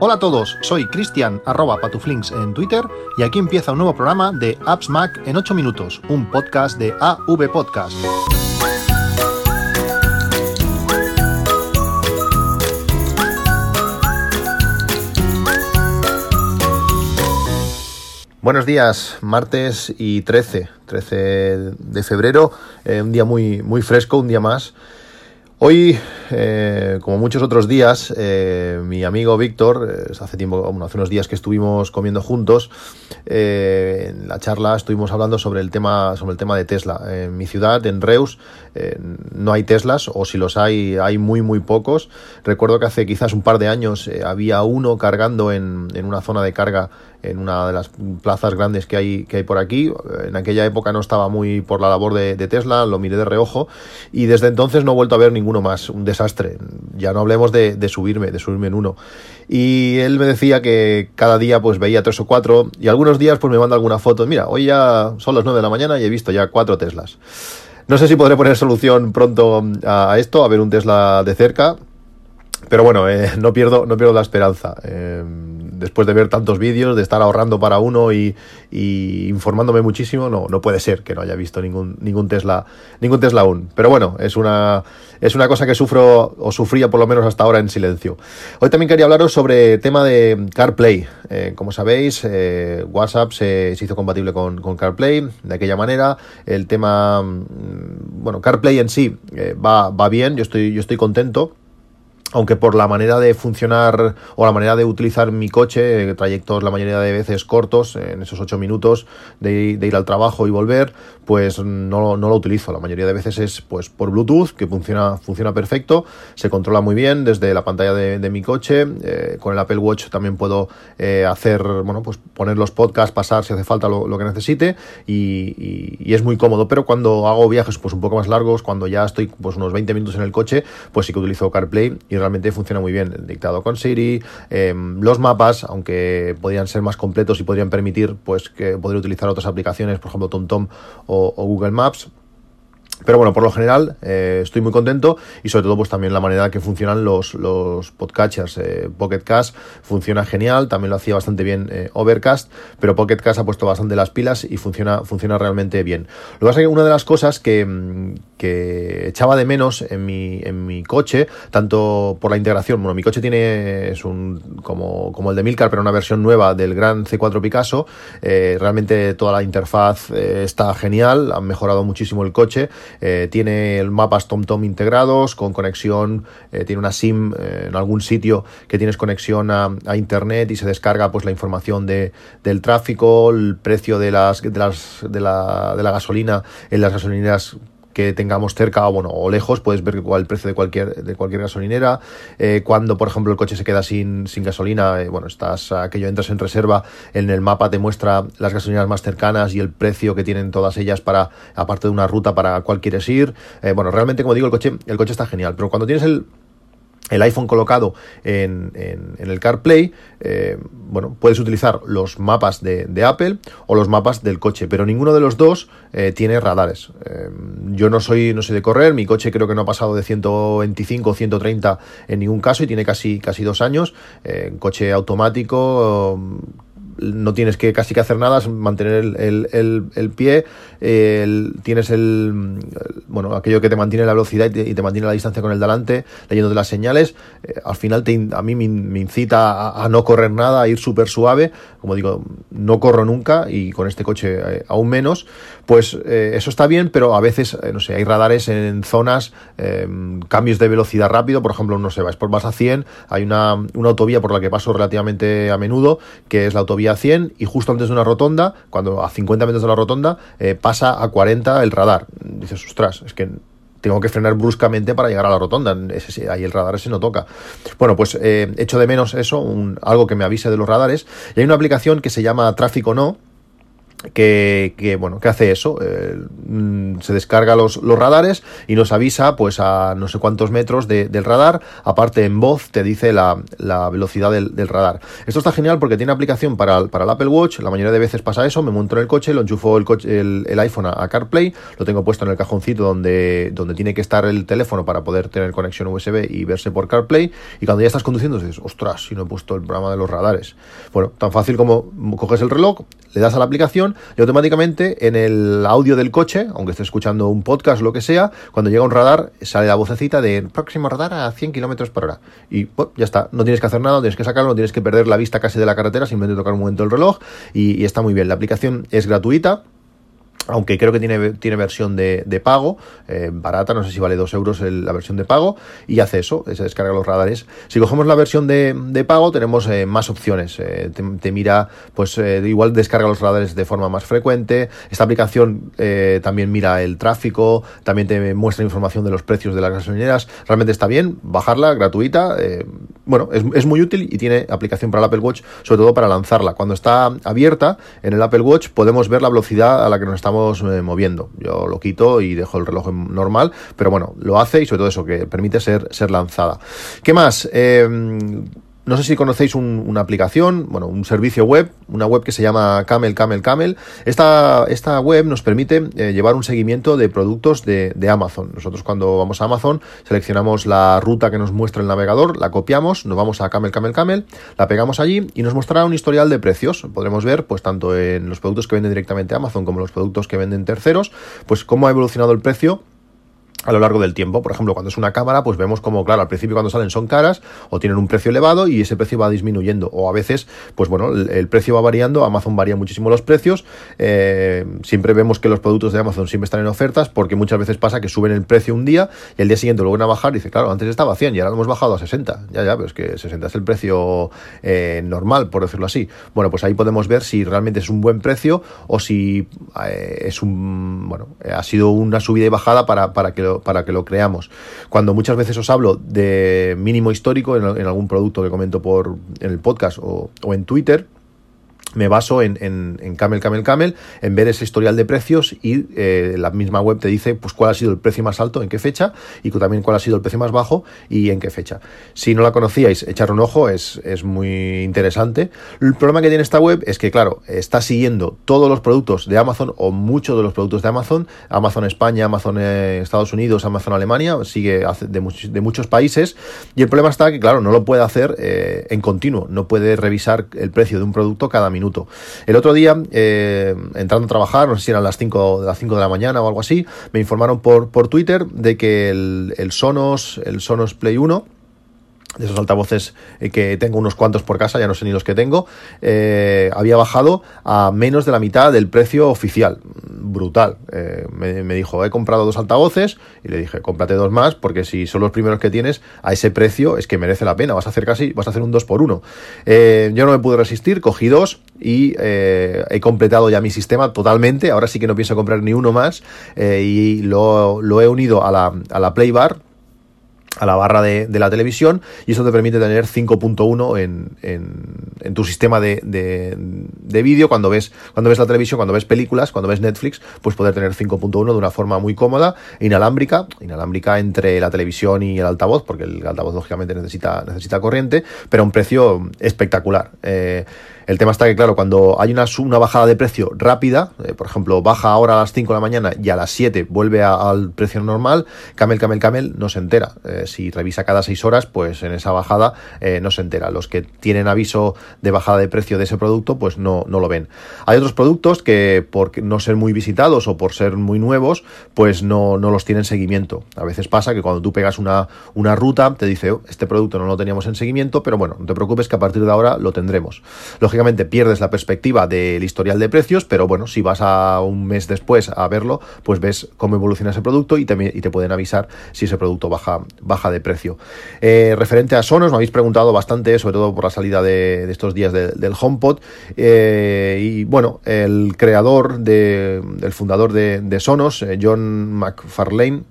Hola a todos, soy Cristian arroba patuflinks en Twitter y aquí empieza un nuevo programa de Apps Mac en 8 minutos, un podcast de AV Podcast. Buenos días, martes y 13, 13 de febrero, eh, un día muy, muy fresco, un día más. Hoy, eh, como muchos otros días, eh, mi amigo Víctor, eh, hace tiempo, bueno, hace unos días que estuvimos comiendo juntos, en la charla estuvimos hablando sobre el tema, sobre el tema de Tesla. En mi ciudad, en Reus, no hay Teslas, o si los hay, hay muy muy pocos. Recuerdo que hace quizás un par de años había uno cargando en, en una zona de carga en una de las plazas grandes que hay, que hay por aquí. En aquella época no estaba muy por la labor de, Tesla, lo miré de reojo y desde entonces no he vuelto a ver ninguno más. Un desastre. Ya no hablemos de, subirme, de subirme en uno. Y él me decía que cada día pues veía tres o cuatro y algunos días pues me manda alguna foto. Mira, hoy ya son las nueve de la mañana y he visto ya cuatro Teslas. No sé si podré poner solución pronto a esto, a ver un Tesla de cerca. Pero bueno, eh, no, pierdo, no pierdo la esperanza. Eh, después de ver tantos vídeos, de estar ahorrando para uno y, informándome muchísimo, no, no puede ser que no haya visto ningún, ningún Tesla, ningún Tesla aún. Pero bueno, es una, es una cosa que sufro o sufría por lo menos hasta ahora en silencio. Hoy también quería hablaros sobre tema de CarPlay. Eh, como sabéis, eh, WhatsApp se, hizo compatible con, CarPlay de aquella manera. El tema, mm, bueno, CarPlay en sí eh, va, va bien, yo estoy, yo estoy contento aunque por la manera de funcionar o la manera de utilizar mi coche, trayectos la mayoría de veces cortos, en esos ocho minutos de, ir al trabajo y volver, pues no, no, lo utilizo. La mayoría de veces es pues por Bluetooth, que funciona, funciona perfecto, se controla muy bien desde la pantalla de, mi coche. Eh, con el Apple Watch también puedo eh, hacer, bueno, pues poner los podcasts, pasar si hace falta lo, que necesite y, y, es muy cómodo. Pero cuando hago viajes pues un poco más largos, cuando ya estoy pues unos 20 minutos en el coche, pues sí que utilizo CarPlay y realmente funciona muy bien. El dictado con Siri, em, los mapas, aunque podrían ser más completos y podrían permitir pues que poder utilizar otras aplicaciones, por ejemplo TomTom o Google Maps pero bueno, por lo general eh, estoy muy contento y sobre todo pues también la manera que funcionan los, los podcatchers. Eh, Pocket Cast funciona genial, también lo hacía bastante bien eh, Overcast, pero Pocket Cast ha puesto bastante las pilas y funciona, funciona realmente bien. Lo que pasa es que una de las cosas que, mm, que echaba de menos en mi, en mi coche, tanto por la integración, bueno, mi coche tiene, es un, como, como el de Milcar, pero una versión nueva del gran C4 Picasso, realmente toda la interfaz está genial, han mejorado muchísimo el coche eh, tiene mapas TomTom integrados con conexión, eh, tiene una SIM eh, en algún sitio que tienes conexión a, internet y se descarga pues la información de, del tráfico, el precio de las, de las de la, de la gasolina en las gasolineras que tengamos cerca bueno, o lejos, puedes ver el precio de cualquier, de cualquier gasolinera. Eh, cuando, por ejemplo, el coche se queda sin, sin gasolina, eh, bueno, estás, aquello entras en reserva, en el mapa te muestra las gasolineras más cercanas y el precio que tienen todas ellas para, aparte de una ruta para cuál quieres ir. Eh, bueno, realmente, como digo, el coche, el coche está genial, pero cuando tienes el, el iPhone colocado en, el CarPlay, eh, bueno, puedes utilizar los mapas de, Apple o los mapas del coche, pero ninguno de los dos eh, tiene radares. Eh, yo no soy, no sé de correr, mi coche creo que no ha pasado de 125 o 130 en ningún caso y tiene casi, casi dos años. coche automático no tienes que casi que hacer nada, es mantener el, pie, tienes el, bueno, aquello que te mantiene la velocidad y te, mantiene la distancia con el delante, leyendo de las señales, eh, al final a mí me, incita a, no correr nada, a ir súper suave, como digo, no corro nunca y con este coche eh, aún menos, pues eh, eso está bien, pero a veces, no sé, hay radares en zonas, cambios de velocidad rápido, por ejemplo, no sé, vais por más a 100, hay una, una autovía por la que paso relativamente a menudo, que es la autovía a 100 y justo antes de una rotonda, cuando a 50 metros de la rotonda, eh, pasa a 40 el radar. Dices, ostras, es que tengo que frenar bruscamente para llegar a la rotonda. Ahí el radar ese no toca. Bueno, pues eh, echo de menos eso, un, algo que me avise de los radares. Y hay una aplicación que se llama Tráfico No, que, bueno, que hace eso, eh, mm, se descarga los, los, radares y nos avisa pues a no sé cuántos metros del radar, aparte en voz te dice la, la velocidad del, radar. Esto está genial porque tiene aplicación para, para, el Apple Watch, la mayoría de veces pasa eso, me monto en el coche, lo enchufo el, coche, el, el iPhone a, CarPlay, lo tengo puesto en el cajoncito donde, donde tiene que estar el teléfono para poder tener conexión USB y verse por CarPlay y cuando ya estás conduciendo dices, ostras, si no he puesto el programa de los radares. Bueno, tan fácil como coges el reloj, le das a la aplicación y automáticamente en el audio del coche, aunque estés escuchando un podcast lo que sea, cuando llega un radar sale la vocecita de próximo radar a 100 kilómetros por hora. Y ya está, no tienes que hacer nada, no tienes que sacarlo, no tienes que perder la vista casi de la carretera, simplemente tocar un momento el reloj y está muy bien. La aplicación es gratuita aunque creo que tiene, tiene versión de, de pago, eh, barata, no sé si vale 2 euros la versión de pago, y hace eso, se descarga los radares. Si cogemos la versión de, de pago, tenemos eh, más opciones. Eh, te, mira, pues igual descarga los radares de forma más frecuente. Esta aplicación también mira el tráfico, también te muestra información de los precios de las gasolineras. Realmente está bien, bajarla, gratuita. bueno, es, es muy útil y tiene aplicación para el Apple Watch, sobre todo para lanzarla. Cuando está abierta en el Apple Watch, podemos ver la velocidad a la que nos estamos eh, moviendo. Yo lo quito y dejo el reloj normal, pero bueno, lo hace y sobre todo eso, que permite ser, ser lanzada. ¿Qué más? Eh, no sé si conocéis una aplicación, bueno, un servicio web, una web que se llama Camel, Camel, Camel. Esta, esta web nos permite eh, llevar un seguimiento de productos de, Amazon. Nosotros cuando vamos a Amazon seleccionamos la ruta que nos muestra el navegador, la copiamos, nos vamos a Camel, Camel, Camel, la pegamos allí y nos mostrará un historial de precios. Podremos ver, pues tanto en los productos que venden directamente Amazon como los productos que venden terceros, pues cómo ha evolucionado el precio a lo largo del tiempo. Por ejemplo, cuando es una cámara, pues vemos como, claro, al principio cuando salen son caras o tienen un precio elevado y ese precio va disminuyendo. O a veces, pues bueno, el, precio va variando, Amazon varía muchísimo los precios. Eh, siempre vemos que los productos de Amazon siempre están en ofertas porque muchas veces pasa que suben el precio un día y el día siguiente lo vuelven a bajar y dice, claro, antes estaba a 100 y ahora lo hemos bajado a 60. Ya, ya, pero es que 60 es el precio eh, normal, por decirlo así. Bueno, pues ahí podemos ver si realmente es un buen precio o si eh, es un, bueno, ha sido una subida y bajada para, para que para que lo creamos. Cuando muchas veces os hablo de mínimo histórico en, algún producto que comento por en el podcast o, o en Twitter, me baso en, en, Camel, Camel, Camel, en ver ese historial de precios y eh, la misma web te dice pues cuál ha sido el precio más alto, en qué fecha y también cuál ha sido el precio más bajo y en qué fecha. Si no la conocíais, echar un ojo, es, es muy interesante. El problema que tiene esta web es que, claro, está siguiendo todos los productos de Amazon o muchos de los productos de Amazon, Amazon España, Amazon eh, Estados Unidos, Amazon Alemania, sigue de, muchos, de muchos países y el problema está que, claro, no lo puede hacer eh, en continuo, no puede revisar el precio de un producto cada minuto el otro día, eh, entrando a trabajar, no sé si eran las 5 de las 5 de la mañana o algo así, me informaron por, Twitter de que el, el Sonos, el Sonos Play 1, de esos altavoces eh, que tengo unos cuantos por casa, ya no sé ni los que tengo, eh, había bajado a menos de la mitad del precio oficial. Brutal. Eh, me, dijo, he comprado dos altavoces y le dije, cómprate dos más porque si son los primeros que tienes a ese precio es que merece la pena. Vas a hacer casi, vas a hacer un 2 por 1 yo no me pude resistir, cogí dos y he completado ya mi sistema totalmente. Ahora sí que no pienso comprar ni uno más y lo, lo he unido a la, a la Play Bar a la barra de, la televisión y eso te permite tener 5.1 en, en, tu sistema de, de, vídeo cuando ves, cuando ves la televisión, cuando ves películas, cuando ves Netflix, pues poder tener 5.1 de una forma muy cómoda, inalámbrica, inalámbrica entre la televisión y el altavoz, porque el altavoz lógicamente necesita, necesita corriente, pero a un precio espectacular. Eh, el tema está que, claro, cuando hay una, una bajada de precio rápida, eh, por ejemplo, baja ahora a las 5 de la mañana y a las 7 vuelve al precio normal, Camel, Camel, Camel no se entera. Eh, si revisa cada 6 horas, pues en esa bajada eh, no se entera. Los que tienen aviso de bajada de precio de ese producto, pues no, no lo ven. Hay otros productos que por no ser muy visitados o por ser muy nuevos, pues no, no los tienen seguimiento. A veces pasa que cuando tú pegas una, una ruta, te dice, oh, este producto no lo teníamos en seguimiento, pero bueno, no te preocupes que a partir de ahora lo tendremos. Pierdes la perspectiva del historial de precios, pero bueno, si vas a un mes después a verlo, pues ves cómo evoluciona ese producto y te, y te pueden avisar si ese producto baja, baja de precio. Eh, referente a Sonos, me habéis preguntado bastante, sobre todo por la salida de, estos días del HomePod. Eh, y bueno, el creador, de, el fundador de, Sonos, eh, John McFarlane,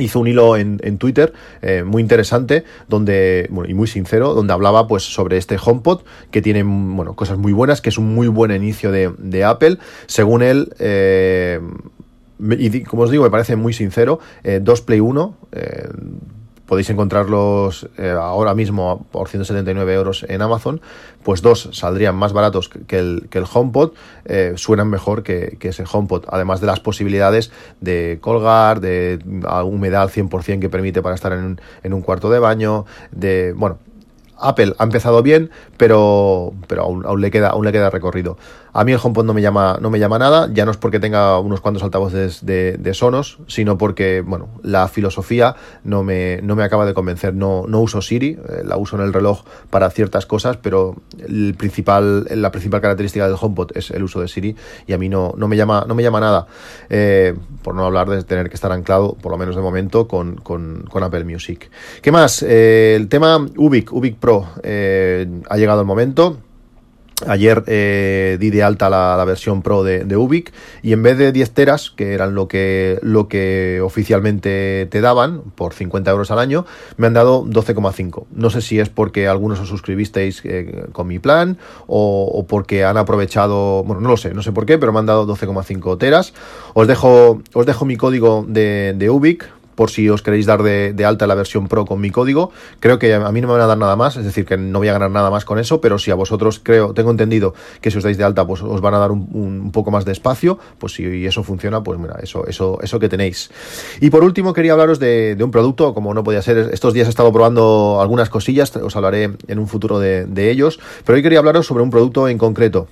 hizo un hilo en, Twitter eh, muy interesante donde y muy sincero donde hablaba pues sobre este HomePod que tiene bueno cosas muy buenas que es un muy buen inicio de, Apple. Según él eh, y como os digo me parece muy sincero 2 Play 1 podéis encontrarlos eh, ahora mismo por 179 euros en Amazon, pues dos saldrían más baratos que el, que el HomePod, eh, suenan mejor que, ese HomePod, además de las posibilidades de colgar, de humedad al 100% que permite para estar en, en un cuarto de baño, de, bueno, Apple ha empezado bien, pero, pero aún, le queda, aún le queda recorrido. A mí el HomePod no me llama, no me llama nada, ya no es porque tenga unos cuantos altavoces de, Sonos, sino porque, bueno, la filosofía no me, no me acaba de convencer. No, no uso Siri, eh, la uso en el reloj para ciertas cosas, pero el principal, la principal característica del HomePod es el uso de Siri y a mí no, no, me, llama, no me llama nada. Eh, por no hablar de tener que estar anclado, por lo menos de momento, con, con, Apple Music. ¿Qué más? Eh, el tema Ubic, Ubic Pro, ha llegado el momento. Ayer eh, di de alta la, versión Pro de, Ubic y en vez de 10 teras, que eran lo que, lo que oficialmente te daban por 50 euros al año, me han dado 12,5. No sé si es porque algunos os suscribisteis eh, con mi plan o, porque han aprovechado, bueno, no lo sé, no sé por qué, pero me han dado 12,5 teras. Os dejo, os dejo mi código de, de Ubic por si os queréis dar de, alta la versión Pro con mi código. Creo que a mí no me van a dar nada más, es decir, que no voy a ganar nada más con eso, pero si a vosotros creo, tengo entendido que si os dais de alta, pues os van a dar un, poco más de espacio, pues si eso funciona, pues mira, eso, eso, eso que tenéis. Y por último, quería hablaros de, un producto, como no podía ser, estos días he estado probando algunas cosillas, os hablaré en un futuro de, de ellos, pero hoy quería hablaros sobre un producto en concreto.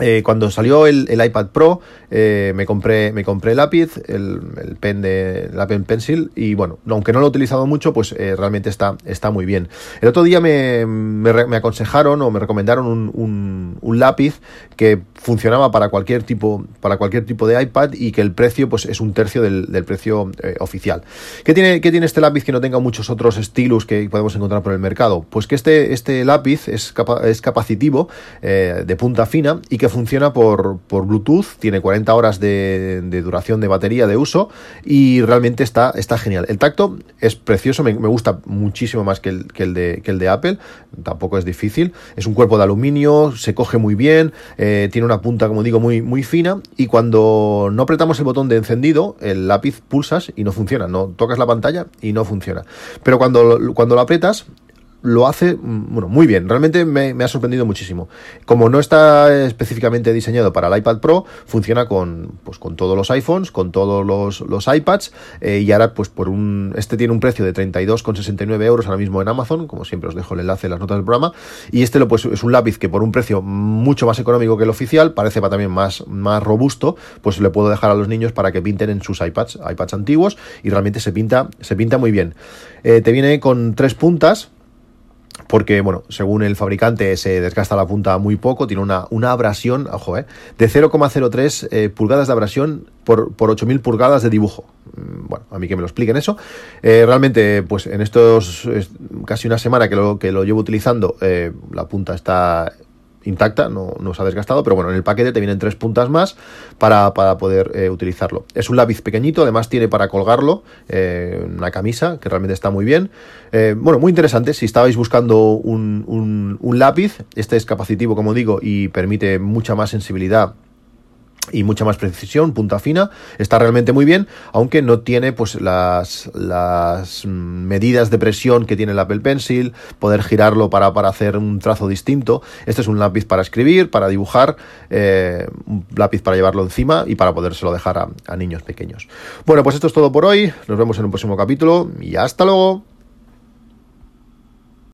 Eh, cuando salió el, iPad Pro, eh, me compré me compré el lápiz, el, pen de la pen pencil y bueno, aunque no lo he utilizado mucho, pues eh, realmente está, está muy bien. El otro día me, me, aconsejaron o me recomendaron un, un, lápiz que funcionaba para cualquier tipo para cualquier tipo de iPad y que el precio pues es un tercio del, del precio oficial. ¿Qué tiene, ¿Qué tiene este lápiz que no tenga muchos otros estilos que podemos encontrar por el mercado? Pues que este, este lápiz es, es capacitivo de punta fina y que funciona por, Bluetooth, tiene 40 horas de, duración de batería de uso y realmente está, está genial. El tacto es precioso, me, gusta muchísimo más que el, que que el de Apple, tampoco es difícil. Es un cuerpo de aluminio, se coge muy bien, eh, tiene una punta, como digo, muy, muy fina y cuando no apretamos el botón de encendido, el lápiz pulsas y no funciona, no tocas la pantalla y no funciona. Pero cuando, cuando lo apretas, lo hace mm, bueno, muy bien. Realmente me, ha sorprendido muchísimo. Como no está específicamente diseñado para el iPad Pro, funciona con, pues, con todos los iPhones, con todos los, iPads. Eh, y ahora, pues por un. Este tiene un precio de 32,69 euros ahora mismo en Amazon. Como siempre, os dejo el enlace en las notas del programa. Y este lo, pues, es un lápiz que por un precio mucho más económico que el oficial, parece también más, más robusto. Pues le puedo dejar a los niños para que pinten en sus iPads, iPads antiguos. Y realmente se pinta, se pinta muy bien. Eh, te viene con tres puntas porque, bueno, según el fabricante se desgasta la punta muy poco, tiene una, una abrasión, ojo, eh, de 0,03 eh, pulgadas de abrasión por, por 8.000 pulgadas de dibujo. Mm, bueno, a mí que me lo expliquen eso. Eh, realmente, pues en estos casi una semana que lo, que lo llevo utilizando, la punta está intacta, no, no, se ha desgastado, pero bueno, en el paquete te vienen tres puntas más para, poder eh, utilizarlo. Es un lápiz pequeñito, además tiene para colgarlo eh, una camisa, que realmente está muy bien. Eh, bueno, muy interesante, si estabais buscando un, un lápiz, este es capacitivo, como digo, y permite mucha más sensibilidad y mucha más precisión, punta fina, está realmente muy bien, aunque no tiene pues las, las medidas de presión que tiene el Apple Pencil, poder girarlo para, para hacer un trazo distinto. Este es un lápiz para escribir, para dibujar, eh, un lápiz para llevarlo encima y para podérselo dejar a, a niños pequeños. Bueno, pues esto es todo por hoy, nos vemos en un próximo capítulo y hasta luego.